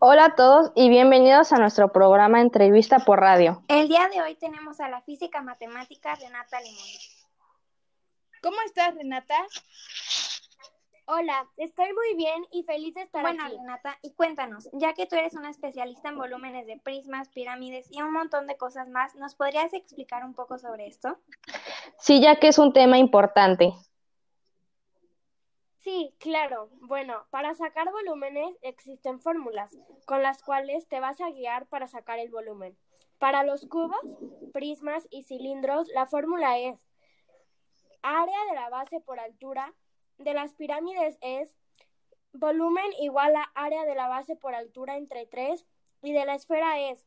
Hola a todos y bienvenidos a nuestro programa Entrevista por Radio. El día de hoy tenemos a la física matemática Renata Limón. ¿Cómo estás, Renata? Hola, estoy muy bien y feliz de estar Bueno, aquí. Renata, y cuéntanos, ya que tú eres una especialista en volúmenes de prismas, pirámides y un montón de cosas más, ¿nos podrías explicar un poco sobre esto? Sí, ya que es un tema importante. Sí, claro. Bueno, para sacar volúmenes existen fórmulas con las cuales te vas a guiar para sacar el volumen. Para los cubos, prismas y cilindros, la fórmula es área de la base por altura. De las pirámides es volumen igual a área de la base por altura entre 3 y de la esfera es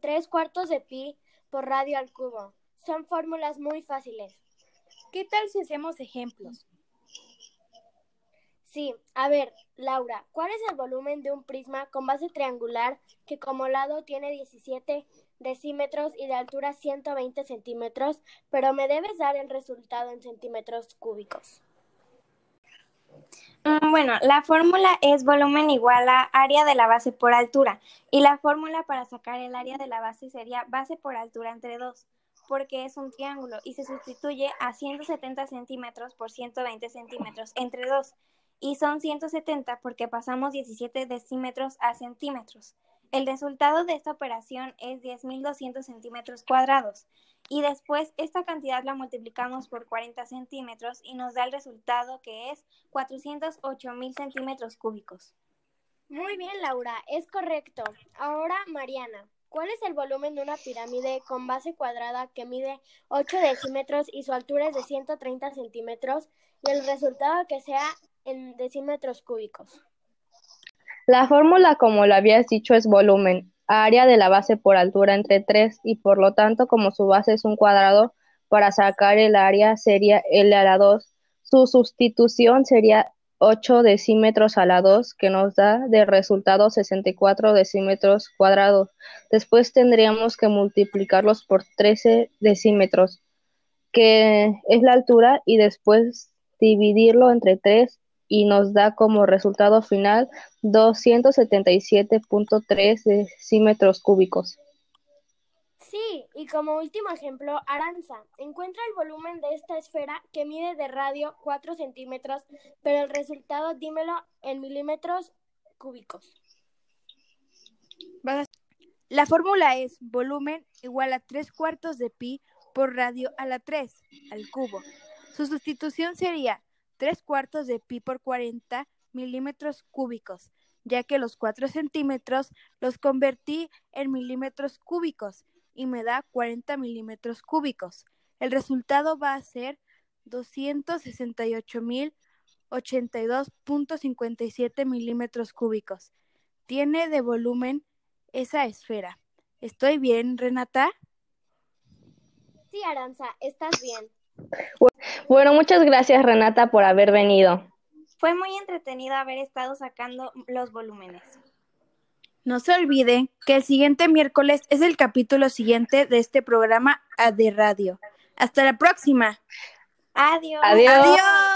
3 cuartos de pi por radio al cubo. Son fórmulas muy fáciles. ¿Qué tal si hacemos ejemplos? Sí, a ver, Laura, ¿cuál es el volumen de un prisma con base triangular que como lado tiene 17 decímetros y de altura 120 centímetros, pero me debes dar el resultado en centímetros cúbicos? Mm, Bueno, la fórmula es volumen igual a área de la base por altura y la fórmula para sacar el área de la base sería base por altura entre 2 porque es un triángulo y se sustituye a 170 centímetros por 120 centímetros entre 2 y son 170 porque pasamos 17 decímetros a centímetros. El resultado de esta operación es 10.200 centímetros cuadrados y después esta cantidad la multiplicamos por 40 centímetros y nos da el resultado que es 408.000 centímetros cúbicos. Muy bien, Laura, es correcto. Ahora, Mariana, ¿cuál es el volumen de una pirámide con base cuadrada que mide 8 decímetros y su altura es de 130 centímetros y el resultado que sea en decímetros cúbicos? La fórmula, como lo habías dicho, es volumen, área de la base por altura entre 3 y por lo tanto, como su base es un cuadrado, para sacar el área sería L a la 2. Su sustitución sería 8 decímetros a la 2, que nos da de resultado 64 decímetros cuadrados. Después tendríamos que multiplicarlos por 13 decímetros, que es la altura, y después dividirlo entre 3 y nos da como resultado final 277.3 decímetros cúbicos. Y como último ejemplo, Aranza, encuentra el volumen de esta esfera que mide de radio 4 centímetros, pero el resultado dímelo en milímetros cúbicos. La fórmula es volumen igual a 3 cuartos de pi por radio a la 3 al cubo. Su sustitución sería 3 cuartos de pi por 40 milímetros cúbicos, ya que los 4 centímetros los convertí en milímetros cúbicos y me da 40 milímetros cúbicos. El resultado va a ser 268.082.57 milímetros cúbicos. Tiene de volumen esa esfera. ¿Estoy bien, Renata? Sí, Aranza, estás bien. Bueno, muchas gracias Renata por haber venido. Fue muy entretenido haber estado sacando los volúmenes. No se olviden que el siguiente miércoles es el capítulo siguiente de este programa de radio. Hasta la próxima. Adiós. Adiós. Adiós.